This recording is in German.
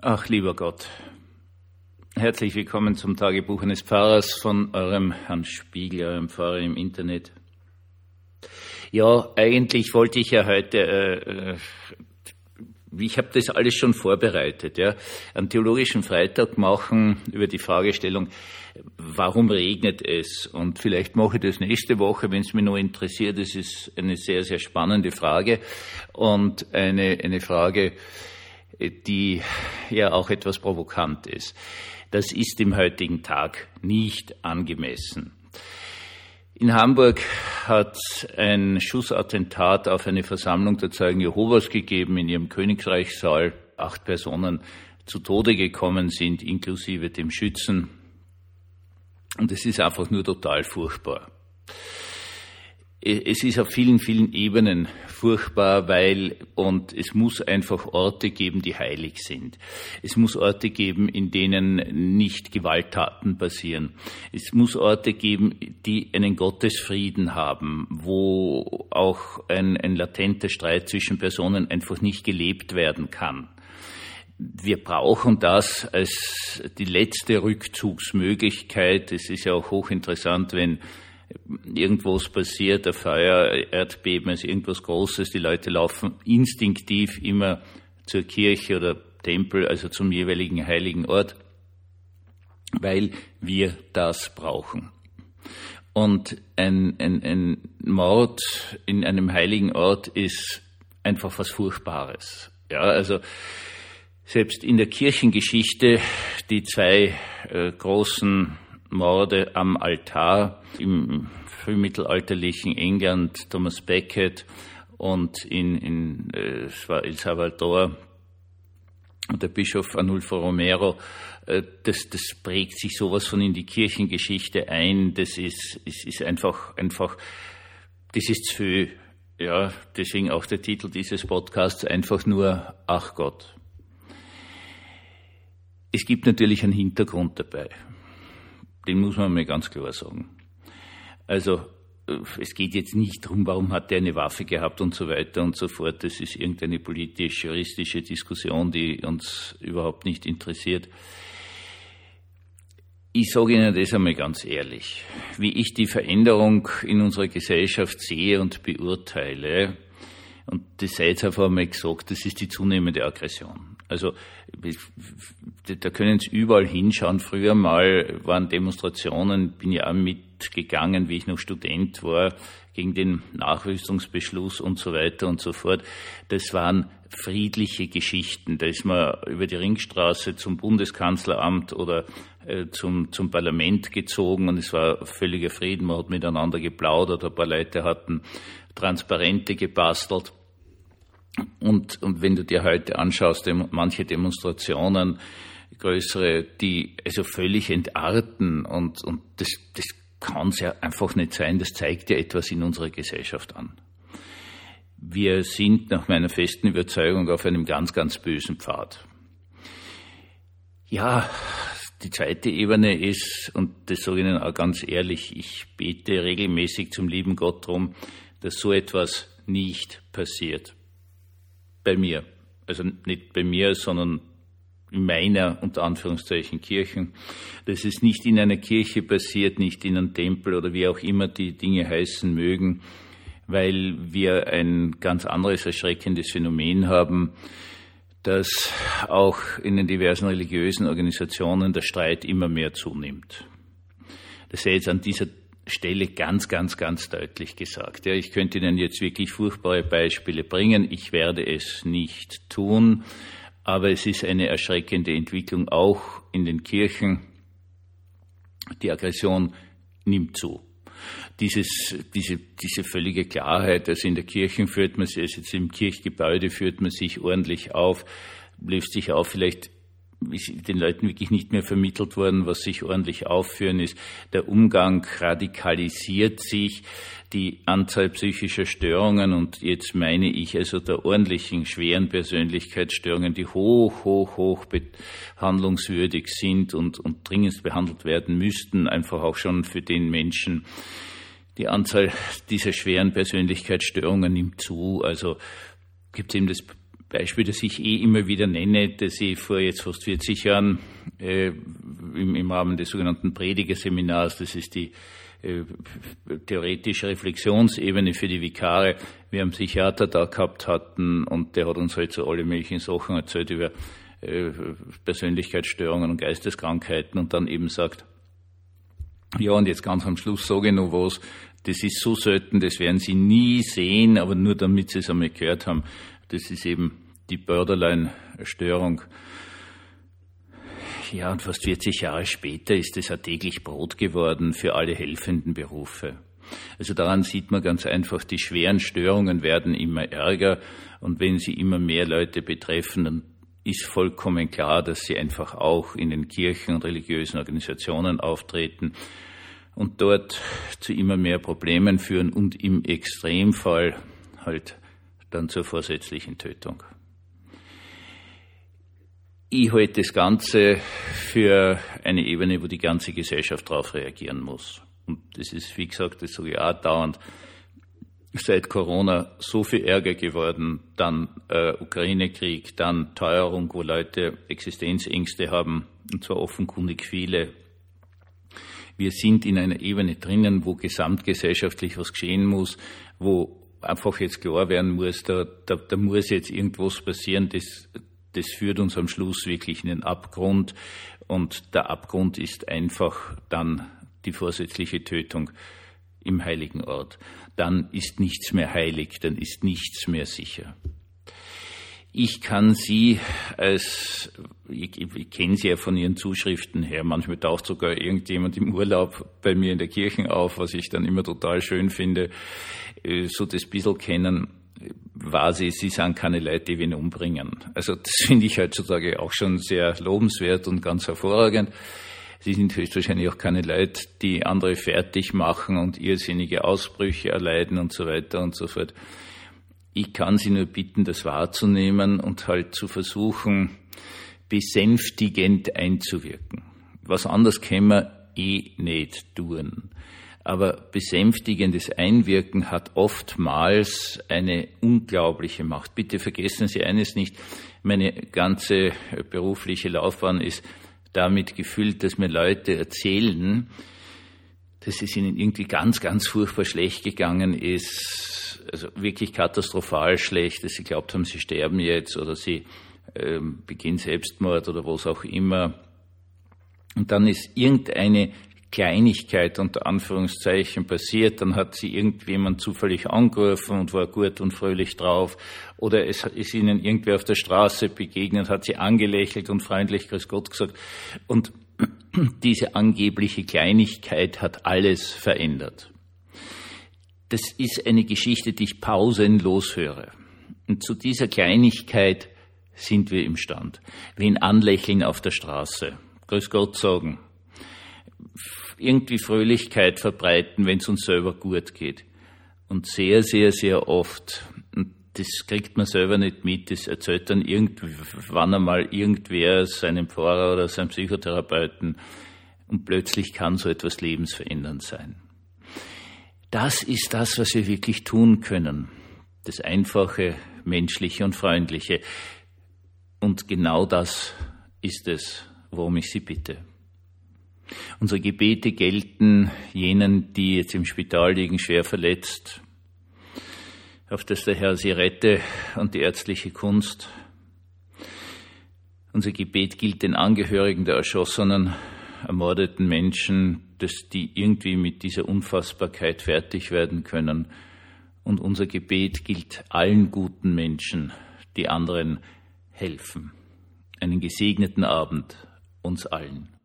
Ach, lieber Gott, herzlich willkommen zum Tagebuch eines Pfarrers von eurem Herrn Spiegel, eurem Pfarrer im Internet. Ja, eigentlich wollte ich ja heute, äh, äh, ich habe das alles schon vorbereitet, ja, einen theologischen Freitag machen über die Fragestellung, warum regnet es? Und vielleicht mache ich das nächste Woche, wenn es mich noch interessiert. Das ist eine sehr, sehr spannende Frage und eine, eine Frage, die ja auch etwas provokant ist. Das ist im heutigen Tag nicht angemessen. In Hamburg hat ein Schussattentat auf eine Versammlung der Zeugen Jehovas gegeben in ihrem Königreichssaal. Acht Personen zu Tode gekommen sind, inklusive dem Schützen. Und es ist einfach nur total furchtbar es ist auf vielen, vielen Ebenen furchtbar, weil, und es muss einfach Orte geben, die heilig sind. Es muss Orte geben, in denen nicht Gewalttaten passieren. Es muss Orte geben, die einen Gottesfrieden haben, wo auch ein, ein latenter Streit zwischen Personen einfach nicht gelebt werden kann. Wir brauchen das als die letzte Rückzugsmöglichkeit. Es ist ja auch hochinteressant, wenn irgendwas passiert, ein Feuer, Erdbeben, ist irgendwas Großes, die Leute laufen instinktiv immer zur Kirche oder Tempel, also zum jeweiligen heiligen Ort, weil wir das brauchen. Und ein, ein, ein Mord in einem heiligen Ort ist einfach was Furchtbares. Ja, also selbst in der Kirchengeschichte die zwei äh, großen Morde am Altar im frühmittelalterlichen England, Thomas Becket und in, in äh, es war El Salvador der Bischof Anulfo Romero, äh, das, das prägt sich sowas von in die Kirchengeschichte ein. Das ist, ist, ist einfach, einfach, das ist zu, ja, deswegen auch der Titel dieses Podcasts einfach nur Ach Gott. Es gibt natürlich einen Hintergrund dabei. Den muss man mal ganz klar sagen. Also äh, es geht jetzt nicht darum, warum hat er eine Waffe gehabt und so weiter und so fort. Das ist irgendeine politisch-juristische Diskussion, die uns überhaupt nicht interessiert. Ich sage Ihnen das einmal ganz ehrlich. Wie ich die Veränderung in unserer Gesellschaft sehe und beurteile, und das sei jetzt einfach einmal gesagt, das ist die zunehmende Aggression. Also da können Sie überall hinschauen. Früher mal waren Demonstrationen, bin ja auch mitgegangen, wie ich noch Student war, gegen den Nachrüstungsbeschluss und so weiter und so fort. Das waren friedliche Geschichten. Da ist man über die Ringstraße zum Bundeskanzleramt oder äh, zum, zum Parlament gezogen und es war völliger Frieden. Man hat miteinander geplaudert, ein paar Leute hatten Transparente gebastelt. Und, und wenn du dir heute anschaust, manche Demonstrationen, größere, die also völlig entarten und, und das, das kann es ja einfach nicht sein. Das zeigt ja etwas in unserer Gesellschaft an. Wir sind nach meiner festen Überzeugung auf einem ganz, ganz bösen Pfad. Ja, die zweite Ebene ist, und das sage ich Ihnen auch ganz ehrlich, ich bete regelmäßig zum lieben Gott darum, dass so etwas nicht passiert bei mir. Also nicht bei mir, sondern in meiner, unter Anführungszeichen, Kirchen. Das ist nicht in einer Kirche passiert, nicht in einem Tempel oder wie auch immer die Dinge heißen mögen, weil wir ein ganz anderes erschreckendes Phänomen haben, dass auch in den diversen religiösen Organisationen der Streit immer mehr zunimmt. Das sei jetzt an dieser Stelle ganz, ganz, ganz deutlich gesagt. Ja, ich könnte Ihnen jetzt wirklich furchtbare Beispiele bringen. Ich werde es nicht tun. Aber es ist eine erschreckende Entwicklung auch in den Kirchen. Die Aggression nimmt zu. Dieses, diese, diese völlige Klarheit, also in der Kirche führt man sich, also jetzt im Kirchgebäude führt man sich ordentlich auf, löst sich auf, vielleicht den Leuten wirklich nicht mehr vermittelt worden, was sich ordentlich aufführen ist. Der Umgang radikalisiert sich, die Anzahl psychischer Störungen und jetzt meine ich also der ordentlichen schweren Persönlichkeitsstörungen, die hoch, hoch, hoch behandlungswürdig sind und, und dringend behandelt werden müssten, einfach auch schon für den Menschen. Die Anzahl dieser schweren Persönlichkeitsstörungen nimmt zu. Also gibt es eben das Beispiel, das ich eh immer wieder nenne, das ich vor jetzt fast 40 Jahren äh, im, im, Rahmen des sogenannten Predigerseminars, das ist die äh, theoretische Reflexionsebene für die Vikare, wir einen Psychiater da gehabt hatten und der hat uns halt so alle möglichen Sachen erzählt über äh, Persönlichkeitsstörungen und Geisteskrankheiten und dann eben sagt, ja, und jetzt ganz am Schluss sage ich noch was, das ist so selten, das werden Sie nie sehen, aber nur damit Sie es einmal gehört haben. Das ist eben die Borderline-Störung. Ja, und fast 40 Jahre später ist es ein täglich Brot geworden für alle helfenden Berufe. Also daran sieht man ganz einfach, die schweren Störungen werden immer ärger und wenn sie immer mehr Leute betreffen, dann ist vollkommen klar, dass sie einfach auch in den Kirchen und religiösen Organisationen auftreten und dort zu immer mehr Problemen führen und im Extremfall halt dann zur vorsätzlichen Tötung. Ich halte das Ganze für eine Ebene, wo die ganze Gesellschaft darauf reagieren muss. Und das ist, wie gesagt, das sage ich auch dauernd, seit Corona so viel Ärger geworden, dann äh, Ukraine-Krieg, dann Teuerung, wo Leute Existenzängste haben, und zwar offenkundig viele, wir sind in einer Ebene drinnen, wo gesamtgesellschaftlich was geschehen muss, wo einfach jetzt klar werden muss, da, da, da muss jetzt irgendwas passieren, das, das führt uns am Schluss wirklich in den Abgrund. Und der Abgrund ist einfach dann die vorsätzliche Tötung im heiligen Ort. Dann ist nichts mehr heilig, dann ist nichts mehr sicher. Ich kann Sie als, ich, ich kenne Sie ja von Ihren Zuschriften her, manchmal taucht sogar irgendjemand im Urlaub bei mir in der Kirche auf, was ich dann immer total schön finde, so das bisschen kennen, war sie, sie sind keine Leute, die wen umbringen. Also das finde ich heutzutage auch schon sehr lobenswert und ganz hervorragend. Sie sind höchstwahrscheinlich auch keine Leute, die andere fertig machen und irrsinnige Ausbrüche erleiden und so weiter und so fort. Ich kann Sie nur bitten, das wahrzunehmen und halt zu versuchen, besänftigend einzuwirken. Was anderes können wir eh nicht tun. Aber besänftigendes Einwirken hat oftmals eine unglaubliche Macht. Bitte vergessen Sie eines nicht, meine ganze berufliche Laufbahn ist damit gefüllt, dass mir Leute erzählen, dass es ihnen irgendwie ganz, ganz furchtbar schlecht gegangen ist, also wirklich katastrophal schlecht, dass sie glaubt haben, sie sterben jetzt oder sie ähm, beginnen Selbstmord oder was auch immer. Und dann ist irgendeine Kleinigkeit unter Anführungszeichen passiert, dann hat sie irgendjemand zufällig angerufen und war gut und fröhlich drauf, oder es ist ihnen irgendwer auf der Straße begegnet, hat sie angelächelt und freundlich Grüß Gott gesagt. Und diese angebliche Kleinigkeit hat alles verändert. Das ist eine Geschichte, die ich pausenlos höre. Und zu dieser Kleinigkeit sind wir imstand. Wen anlächeln auf der Straße, Grüß Gott sagen, irgendwie Fröhlichkeit verbreiten, wenn es uns selber gut geht. Und sehr, sehr, sehr oft, und das kriegt man selber nicht mit, das erzählt dann irgendwann einmal irgendwer seinem Pfarrer oder seinem Psychotherapeuten, und plötzlich kann so etwas lebensverändernd sein. Das ist das, was wir wirklich tun können. Das Einfache, Menschliche und Freundliche. Und genau das ist es, worum ich Sie bitte. Unsere Gebete gelten jenen, die jetzt im Spital liegen, schwer verletzt, auf dass der Herr sie rette und die ärztliche Kunst. Unser Gebet gilt den Angehörigen der erschossenen, ermordeten Menschen, dass die irgendwie mit dieser Unfassbarkeit fertig werden können. Und unser Gebet gilt allen guten Menschen, die anderen helfen. Einen gesegneten Abend uns allen.